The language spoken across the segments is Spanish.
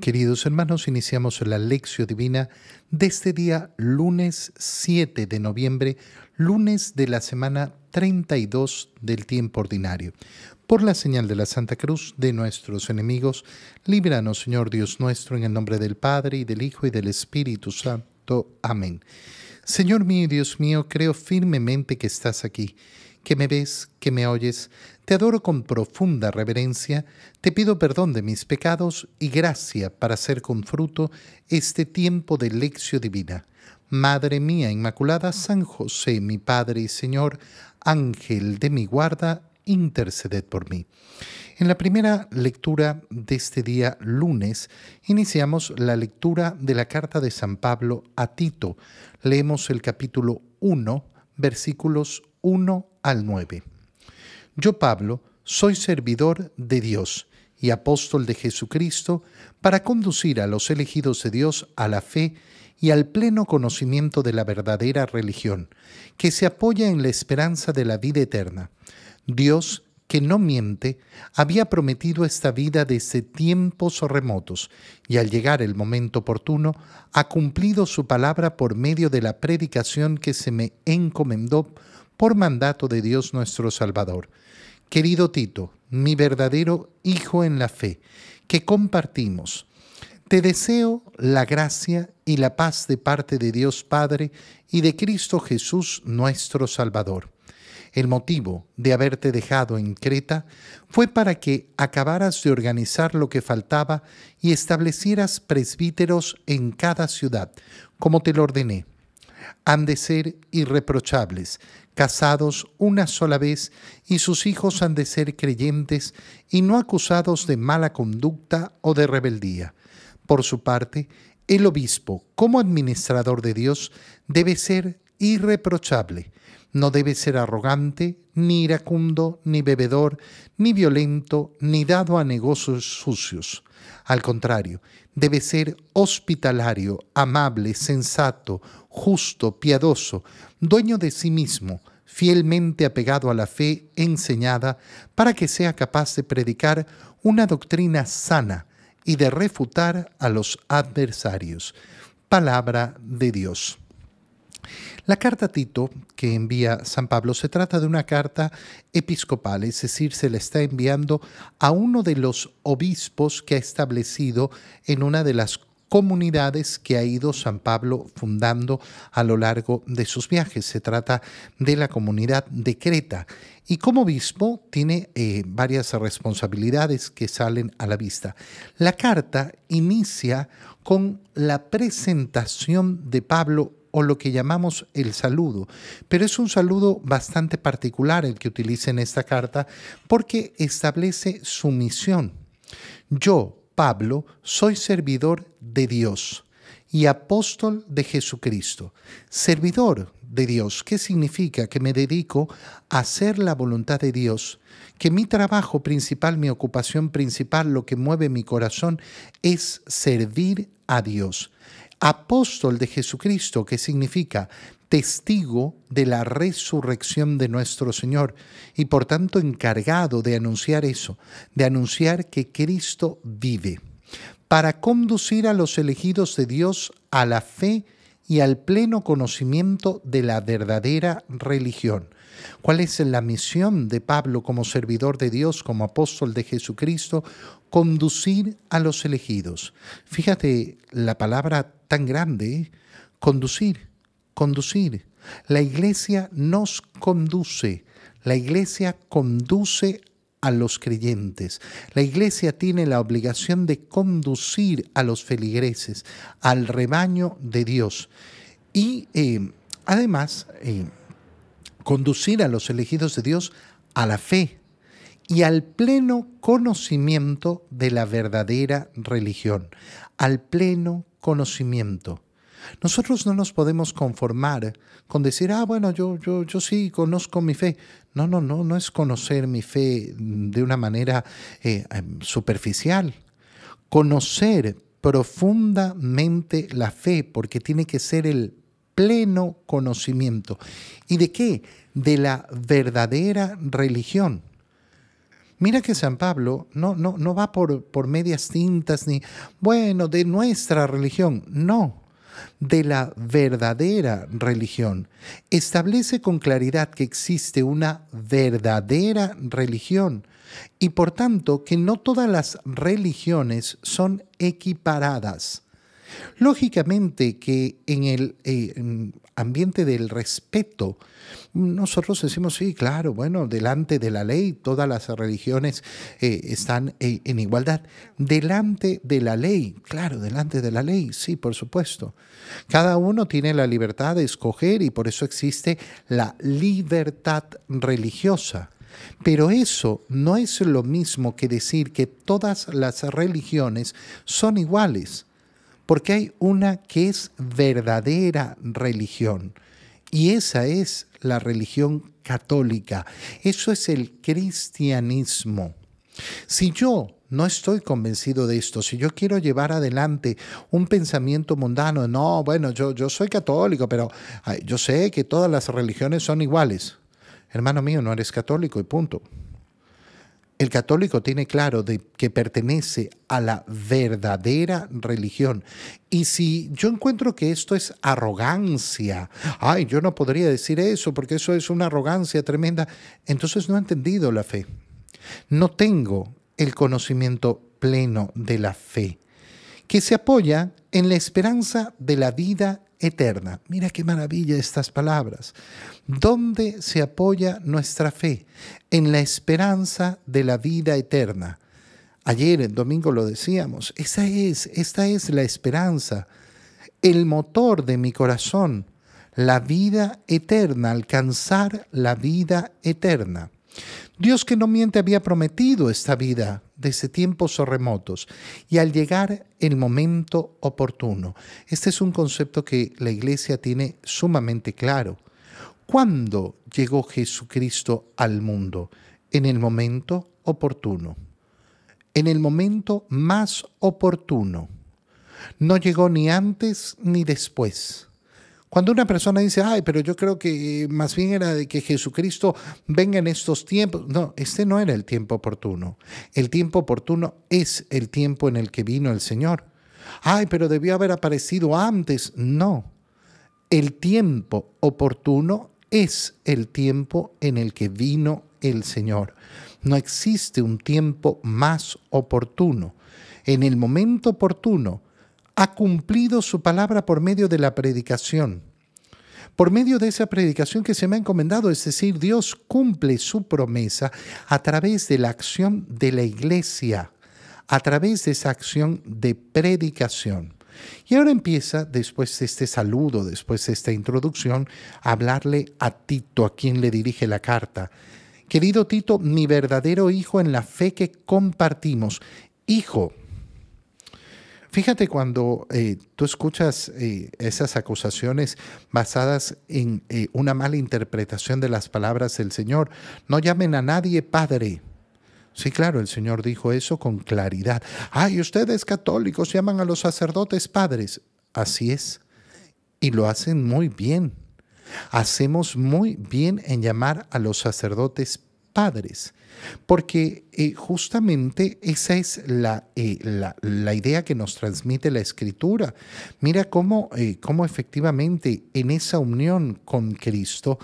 Queridos hermanos, iniciamos la lección divina de este día lunes 7 de noviembre, lunes de la semana 32 del tiempo ordinario. Por la señal de la Santa Cruz de nuestros enemigos, líbranos, Señor Dios nuestro, en el nombre del Padre y del Hijo y del Espíritu Santo. Amén. Señor mío y Dios mío, creo firmemente que estás aquí que me ves, que me oyes, te adoro con profunda reverencia, te pido perdón de mis pecados y gracia para hacer con fruto este tiempo de lección divina. Madre mía Inmaculada, San José, mi Padre y Señor, Ángel de mi guarda, interceded por mí. En la primera lectura de este día lunes, iniciamos la lectura de la carta de San Pablo a Tito. Leemos el capítulo 1, versículos 1 al 9. Yo, Pablo, soy servidor de Dios y apóstol de Jesucristo para conducir a los elegidos de Dios a la fe y al pleno conocimiento de la verdadera religión, que se apoya en la esperanza de la vida eterna. Dios, que no miente, había prometido esta vida desde tiempos remotos, y al llegar el momento oportuno, ha cumplido su palabra por medio de la predicación que se me encomendó por mandato de Dios nuestro Salvador. Querido Tito, mi verdadero hijo en la fe, que compartimos, te deseo la gracia y la paz de parte de Dios Padre y de Cristo Jesús nuestro Salvador. El motivo de haberte dejado en Creta fue para que acabaras de organizar lo que faltaba y establecieras presbíteros en cada ciudad, como te lo ordené. Han de ser irreprochables, casados una sola vez y sus hijos han de ser creyentes y no acusados de mala conducta o de rebeldía. Por su parte, el obispo, como administrador de Dios, debe ser irreprochable. No debe ser arrogante, ni iracundo, ni bebedor, ni violento, ni dado a negocios sucios. Al contrario, debe ser hospitalario, amable, sensato, justo, piadoso, dueño de sí mismo, fielmente apegado a la fe enseñada, para que sea capaz de predicar una doctrina sana y de refutar a los adversarios. Palabra de Dios. La carta a Tito que envía San Pablo se trata de una carta episcopal, es decir, se le está enviando a uno de los obispos que ha establecido en una de las comunidades que ha ido San Pablo fundando a lo largo de sus viajes. Se trata de la comunidad de Creta y como obispo tiene eh, varias responsabilidades que salen a la vista. La carta inicia con la presentación de Pablo o lo que llamamos el saludo, pero es un saludo bastante particular el que utiliza en esta carta porque establece su misión. Yo, Pablo, soy servidor de Dios y apóstol de Jesucristo. Servidor de Dios, ¿qué significa? Que me dedico a hacer la voluntad de Dios, que mi trabajo principal, mi ocupación principal, lo que mueve mi corazón es servir a Dios. Apóstol de Jesucristo, ¿qué significa testigo de la resurrección de nuestro Señor y por tanto encargado de anunciar eso, de anunciar que Cristo vive, para conducir a los elegidos de Dios a la fe y al pleno conocimiento de la verdadera religión. ¿Cuál es la misión de Pablo como servidor de Dios, como apóstol de Jesucristo? Conducir a los elegidos. Fíjate la palabra tan grande, conducir conducir. La iglesia nos conduce. La iglesia conduce a los creyentes. La iglesia tiene la obligación de conducir a los feligreses, al rebaño de Dios. Y eh, además, eh, conducir a los elegidos de Dios a la fe y al pleno conocimiento de la verdadera religión, al pleno conocimiento. Nosotros no nos podemos conformar con decir, ah, bueno, yo, yo, yo sí conozco mi fe. No, no, no, no es conocer mi fe de una manera eh, em, superficial. Conocer profundamente la fe, porque tiene que ser el pleno conocimiento. ¿Y de qué? De la verdadera religión. Mira que San Pablo no, no, no va por, por medias tintas ni, bueno, de nuestra religión, no, de la verdadera religión. Establece con claridad que existe una verdadera religión y por tanto que no todas las religiones son equiparadas. Lógicamente que en el eh, ambiente del respeto, nosotros decimos, sí, claro, bueno, delante de la ley todas las religiones eh, están eh, en igualdad. Delante de la ley, claro, delante de la ley, sí, por supuesto. Cada uno tiene la libertad de escoger y por eso existe la libertad religiosa. Pero eso no es lo mismo que decir que todas las religiones son iguales porque hay una que es verdadera religión y esa es la religión católica. Eso es el cristianismo. Si yo no estoy convencido de esto, si yo quiero llevar adelante un pensamiento mundano, no, bueno, yo, soy católico, pero yo sé que todas las religiones son iguales. Hermano mío, no eres católico y punto. El católico tiene claro de que pertenece a la verdadera religión. Y si yo encuentro que esto es arrogancia, ay, yo no podría decir eso porque eso es una arrogancia tremenda, entonces no he entendido la fe. No tengo el conocimiento pleno de la fe, que se apoya en la esperanza de la vida eterna. Mira qué maravilla estas palabras. ¿Dónde se apoya nuestra fe? En la esperanza de la vida eterna. Ayer, el domingo, lo decíamos. Esa es, esta es la esperanza, el motor de mi corazón, la vida eterna, alcanzar la vida eterna. Dios que no miente había prometido esta vida desde tiempos remotos y al llegar el momento oportuno. Este es un concepto que la iglesia tiene sumamente claro. ¿Cuándo llegó Jesucristo al mundo? En el momento oportuno. En el momento más oportuno. No llegó ni antes ni después cuando una persona dice, ay, pero yo creo que más bien era de que Jesucristo venga en estos tiempos. No, este no era el tiempo oportuno. El tiempo oportuno es el tiempo en el que vino el Señor. Ay, pero debió haber aparecido antes. No. El tiempo oportuno es el tiempo en el que vino el Señor. No existe un tiempo más oportuno. En el momento oportuno, ha cumplido su palabra por medio de la predicación. Por medio de esa predicación que se me ha encomendado, es decir, Dios cumple su promesa a través de la acción de la iglesia, a través de esa acción de predicación. Y ahora empieza, después de este saludo, después de esta introducción, a hablarle a Tito, a quien le dirige la carta. Querido Tito, mi verdadero hijo en la fe que compartimos. Hijo, Fíjate cuando eh, tú escuchas eh, esas acusaciones basadas en eh, una mala interpretación de las palabras del Señor, no llamen a nadie Padre. Sí, claro, el Señor dijo eso con claridad. Ay, ustedes católicos llaman a los sacerdotes padres. Así es. Y lo hacen muy bien. Hacemos muy bien en llamar a los sacerdotes padres. Porque eh, justamente esa es eh, la, la, idea que nos transmite la escritura. Mira cómo, eh, cómo efectivamente en esa unión con Cristo,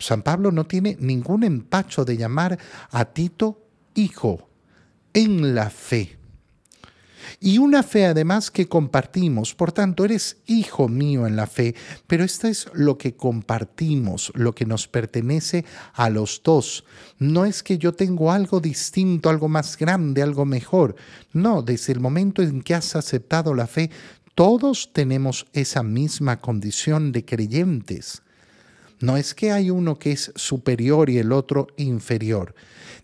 San Pablo no tiene ningún empacho de llamar a Tito hijo en la fe y una fe además que compartimos. Por tanto, eres hijo mío en la fe, pero esto es lo que compartimos, lo que nos pertenece a los dos. No es que yo tengo algo distinto, algo más grande, algo mejor. No, desde el momento en que has aceptado la fe, todos tenemos esa misma condición de creyentes. No es que hay uno que es superior y el otro inferior.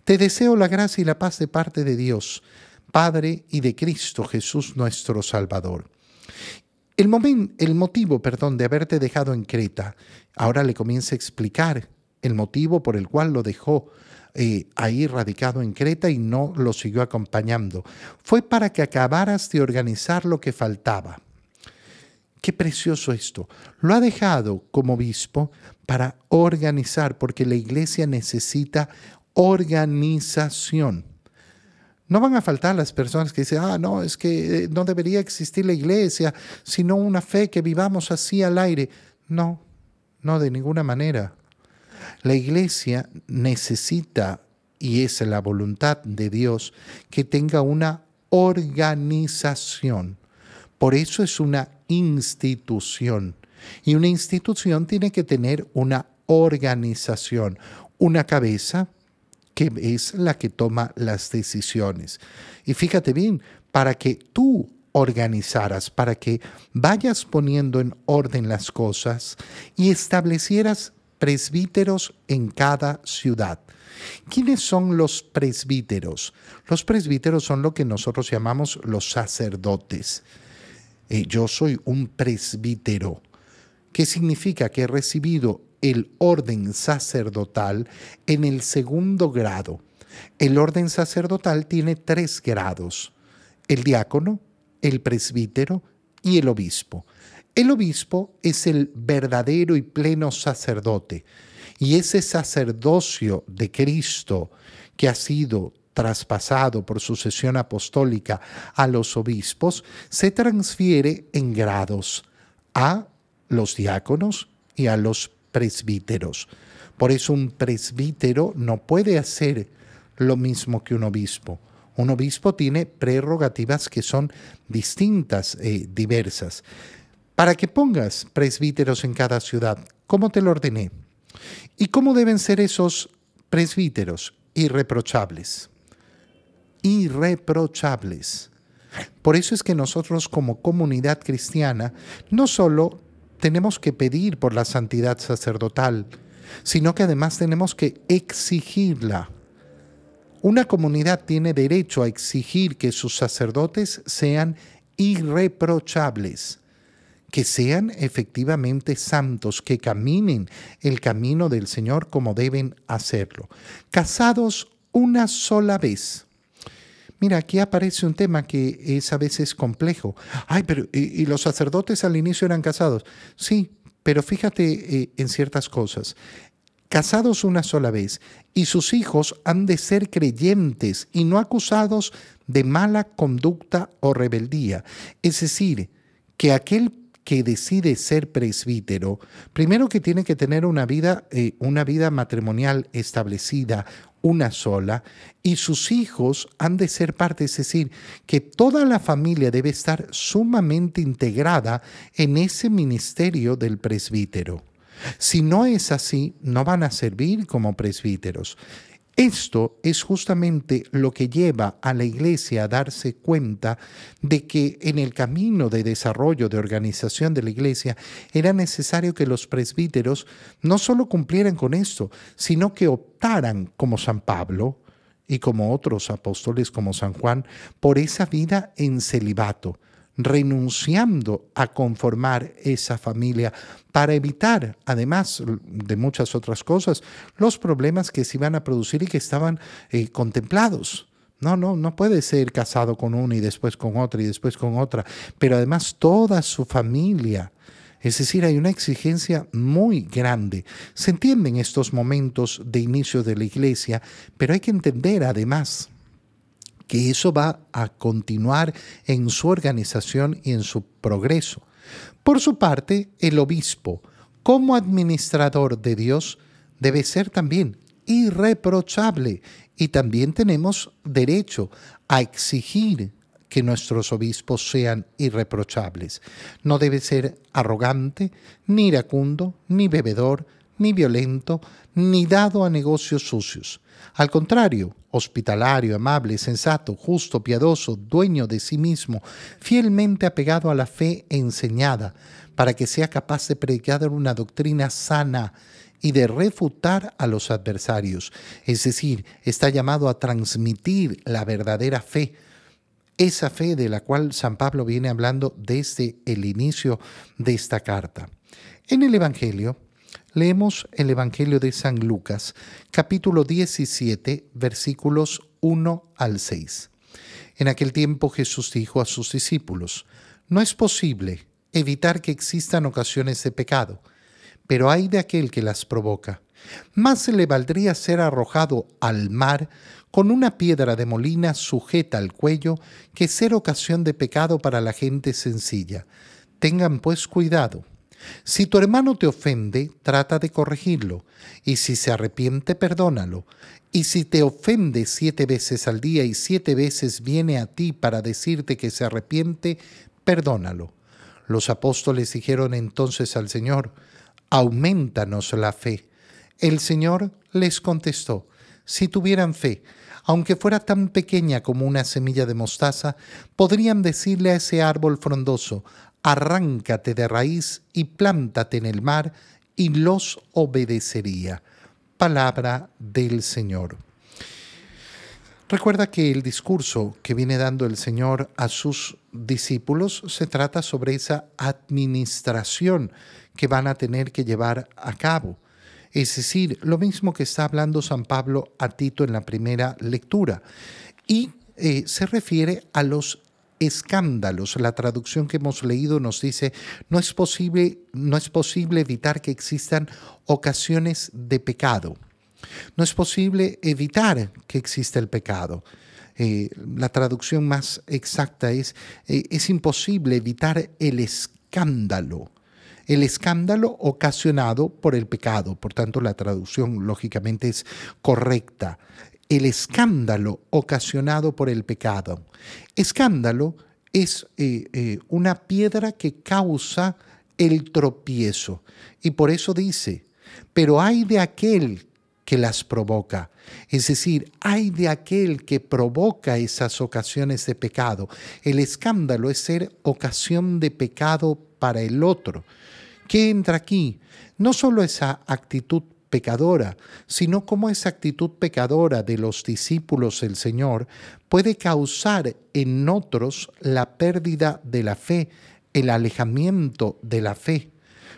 Te deseo la gracia y la paz de parte de Dios Padre y de Cristo Jesús nuestro Salvador. El, el motivo, perdón, de haberte dejado en Creta, ahora le comienza a explicar el motivo por el cual lo dejó eh, ahí radicado en Creta y no lo siguió acompañando. Fue para que acabaras de organizar lo que faltaba. Qué precioso esto. Lo ha dejado como obispo para organizar, porque la iglesia necesita organización. No van a faltar las personas que dicen, ah, no, es que eh, no debería existir la iglesia, sino una fe que vivamos así al aire. No, no, de ninguna manera. La iglesia necesita, y es la voluntad de Dios, que tenga una organización. Por eso es una institución. Y una institución tiene que tener una organización, una cabeza que es la que toma las decisiones. Y fíjate bien, para que tú organizaras, para que vayas poniendo en orden las cosas y establecieras presbíteros en cada ciudad. ¿Quiénes son los presbíteros? Los presbíteros son lo que nosotros llamamos los sacerdotes. Eh, yo soy un presbítero. ¿Qué significa? Que he recibido el orden sacerdotal en el segundo grado. El orden sacerdotal tiene tres grados. El diácono, el presbítero y el obispo. El obispo es el verdadero y pleno sacerdote. Y ese sacerdocio de Cristo que ha sido traspasado por sucesión apostólica a los obispos, se transfiere en grados a los diáconos y a los presbíteros. Por eso un presbítero no puede hacer lo mismo que un obispo. Un obispo tiene prerrogativas que son distintas, eh, diversas. Para que pongas presbíteros en cada ciudad, ¿cómo te lo ordené? ¿Y cómo deben ser esos presbíteros? Irreprochables irreprochables. Por eso es que nosotros como comunidad cristiana no solo tenemos que pedir por la santidad sacerdotal, sino que además tenemos que exigirla. Una comunidad tiene derecho a exigir que sus sacerdotes sean irreprochables, que sean efectivamente santos, que caminen el camino del Señor como deben hacerlo. Casados una sola vez Mira, aquí aparece un tema que es a veces complejo. Ay, pero ¿y, los sacerdotes al inicio eran casados? Sí, pero fíjate eh, en ciertas cosas. Casados una sola vez y sus hijos han de ser creyentes y no acusados de mala conducta o rebeldía. Es decir, que aquel que decide ser presbítero, primero que tiene que tener una vida, eh, una vida matrimonial establecida, una sola, y sus hijos han de ser parte, es decir, que toda la familia debe estar sumamente integrada en ese ministerio del presbítero. Si no es así, no van a servir como presbíteros. Esto es justamente lo que lleva a la iglesia a darse cuenta de que en el camino de desarrollo, de organización de la iglesia, era necesario que los presbíteros no solo cumplieran con esto, sino que optaran como San Pablo y como otros apóstoles como San Juan por esa vida en celibato renunciando a conformar esa familia para evitar, además de muchas otras cosas, los problemas que se iban a producir y que estaban eh, contemplados. No, no, no puede ser casado con una y después con otra y después con otra, pero además toda su familia. Es decir, hay una exigencia muy grande. Se entienden estos momentos de inicio de la iglesia, pero hay que entender además que eso va a continuar en su organización y en su progreso. Por su parte, el obispo, como administrador de Dios, debe ser también irreprochable y también tenemos derecho a exigir que nuestros obispos sean irreprochables. No debe ser arrogante, ni iracundo, ni bebedor, ni violento, ni dado a negocios sucios. Al contrario, hospitalario, amable, sensato, justo, piadoso, dueño de sí mismo, fielmente apegado a la fe enseñada, para que sea capaz de predicar una doctrina sana y de refutar a los adversarios. Es decir, está llamado a transmitir la verdadera fe, esa fe de la cual San Pablo viene hablando desde el inicio de esta carta. En el Evangelio, Leemos el Evangelio de San Lucas, capítulo 17, versículos 1 al 6. En aquel tiempo Jesús dijo a sus discípulos, No es posible evitar que existan ocasiones de pecado, pero hay de aquel que las provoca. Más le valdría ser arrojado al mar con una piedra de molina sujeta al cuello que ser ocasión de pecado para la gente sencilla. Tengan pues cuidado. Si tu hermano te ofende, trata de corregirlo, y si se arrepiente, perdónalo. Y si te ofende siete veces al día y siete veces viene a ti para decirte que se arrepiente, perdónalo. Los apóstoles dijeron entonces al Señor, aumentanos la fe. El Señor les contestó, si tuvieran fe, aunque fuera tan pequeña como una semilla de mostaza, podrían decirle a ese árbol frondoso, arráncate de raíz y plántate en el mar, y los obedecería. Palabra del Señor. Recuerda que el discurso que viene dando el Señor a sus discípulos se trata sobre esa administración que van a tener que llevar a cabo. Es decir, lo mismo que está hablando San Pablo a Tito en la primera lectura. Y eh, se refiere a los escándalos. La traducción que hemos leído nos dice, no es posible, no es posible evitar que existan ocasiones de pecado. No es posible evitar que exista el pecado. Eh, la traducción más exacta es, eh, es imposible evitar el escándalo. El escándalo ocasionado por el pecado. Por tanto, la traducción lógicamente es correcta. El escándalo ocasionado por el pecado. Escándalo es eh, una piedra que causa el tropiezo. Y por eso dice, pero hay de aquel que las provoca. Es decir, hay de aquel que provoca esas ocasiones de pecado. El escándalo es ser ocasión de pecado para el otro. ¿Qué entra aquí? No solo esa actitud pecadora, sino cómo esa actitud pecadora de los discípulos del Señor puede causar en otros la pérdida de la fe, el alejamiento de la fe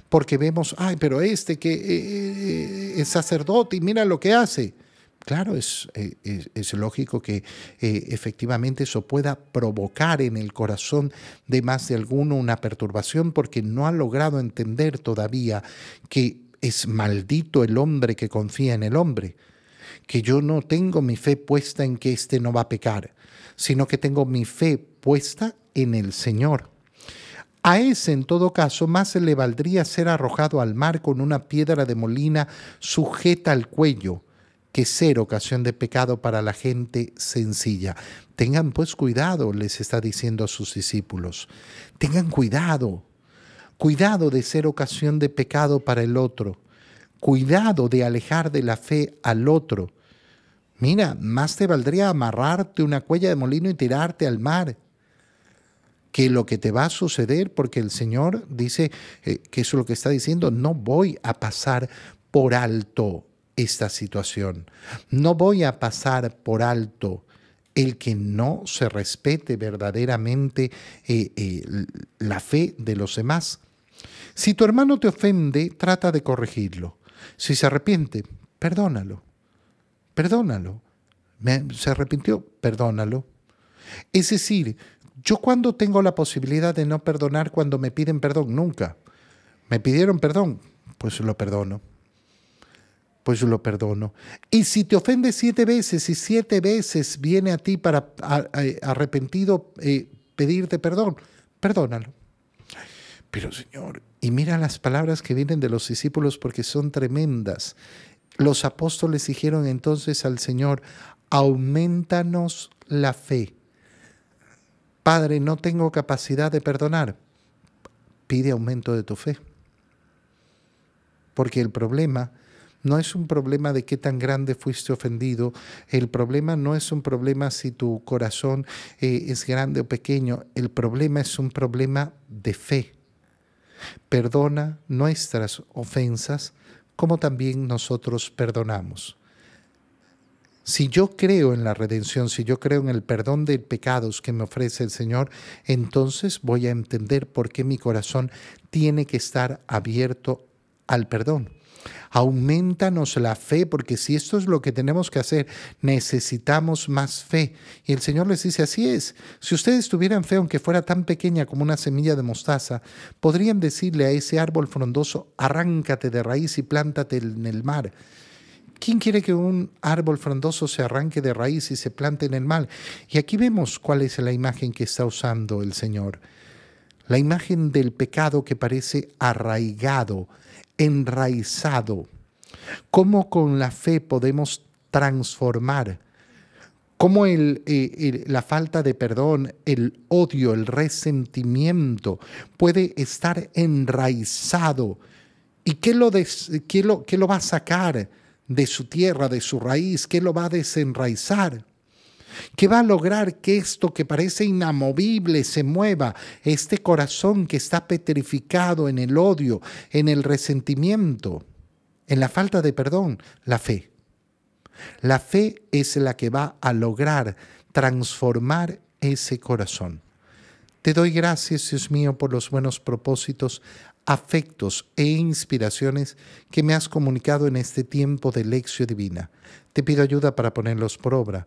porque vemos, ay, pero este que eh, eh, es sacerdote y mira lo que hace. Claro, es, eh, es, lógico que efectivamente eso pueda provocar en el corazón de más de alguno una perturbación porque no ha logrado entender todavía que es maldito el hombre que confía en el hombre, que yo no tengo mi fe puesta en que éste no va a pecar, sino que tengo mi fe puesta en el Señor. A ese, en todo caso, más le valdría ser arrojado al mar con una piedra de molina sujeta al cuello que ser ocasión de pecado para la gente sencilla. Tengan pues cuidado, les está diciendo a sus discípulos. Tengan cuidado. Cuidado de ser ocasión de pecado para el otro. Cuidado de alejar de la fe al otro. Mira, más te valdría amarrarte una cuella de molino y tirarte al mar que lo que te va a suceder, porque el Señor dice eh, que eso es lo que está diciendo, no voy a pasar por alto esta situación, no voy a pasar por alto el que no se respete verdaderamente eh, eh, la fe de los demás. Si tu hermano te ofende, trata de corregirlo. Si se arrepiente, perdónalo. Perdónalo. ¿Se arrepintió? Perdónalo. Es decir, yo cuando tengo la posibilidad de no perdonar cuando me piden perdón, nunca. Me pidieron perdón, pues lo perdono. Pues lo perdono. Y si te ofende siete veces y siete veces viene a ti para arrepentido eh, pedirte perdón, perdónalo. Pero Señor, y mira las palabras que vienen de los discípulos porque son tremendas. Los apóstoles dijeron entonces al Señor, aumentanos la fe. Padre, no tengo capacidad de perdonar. Pide aumento de tu fe. Porque el problema no es un problema de qué tan grande fuiste ofendido. El problema no es un problema si tu corazón eh, es grande o pequeño. El problema es un problema de fe. Perdona nuestras ofensas como también nosotros perdonamos. Si yo creo en la redención, si yo creo en el perdón de pecados que me ofrece el Señor, entonces voy a entender por qué mi corazón tiene que estar abierto al perdón. Aumentanos la fe, porque si esto es lo que tenemos que hacer, necesitamos más fe. Y el Señor les dice, así es, si ustedes tuvieran fe, aunque fuera tan pequeña como una semilla de mostaza, podrían decirle a ese árbol frondoso, arráncate de raíz y plántate en el mar. ¿Quién quiere que un árbol frondoso se arranque de raíz y se plante en el mar? Y aquí vemos cuál es la imagen que está usando el Señor. La imagen del pecado que parece arraigado, enraizado. ¿Cómo con la fe podemos transformar? ¿Cómo eh, la falta de perdón, el odio, el resentimiento puede estar enraizado? ¿Y qué lo, qué lo, qué lo va a sacar de su tierra, de su raíz? ¿Qué lo va a desenraizar? ¿Qué va a lograr que esto que parece inamovible se mueva? Este corazón que está petrificado en el odio, en el resentimiento, en la falta de perdón, la fe. La fe es la que va a lograr transformar ese corazón. Te doy gracias, Dios mío, por los buenos propósitos, afectos e inspiraciones que me has comunicado en este tiempo de lección divina. Te pido ayuda para ponerlos por obra.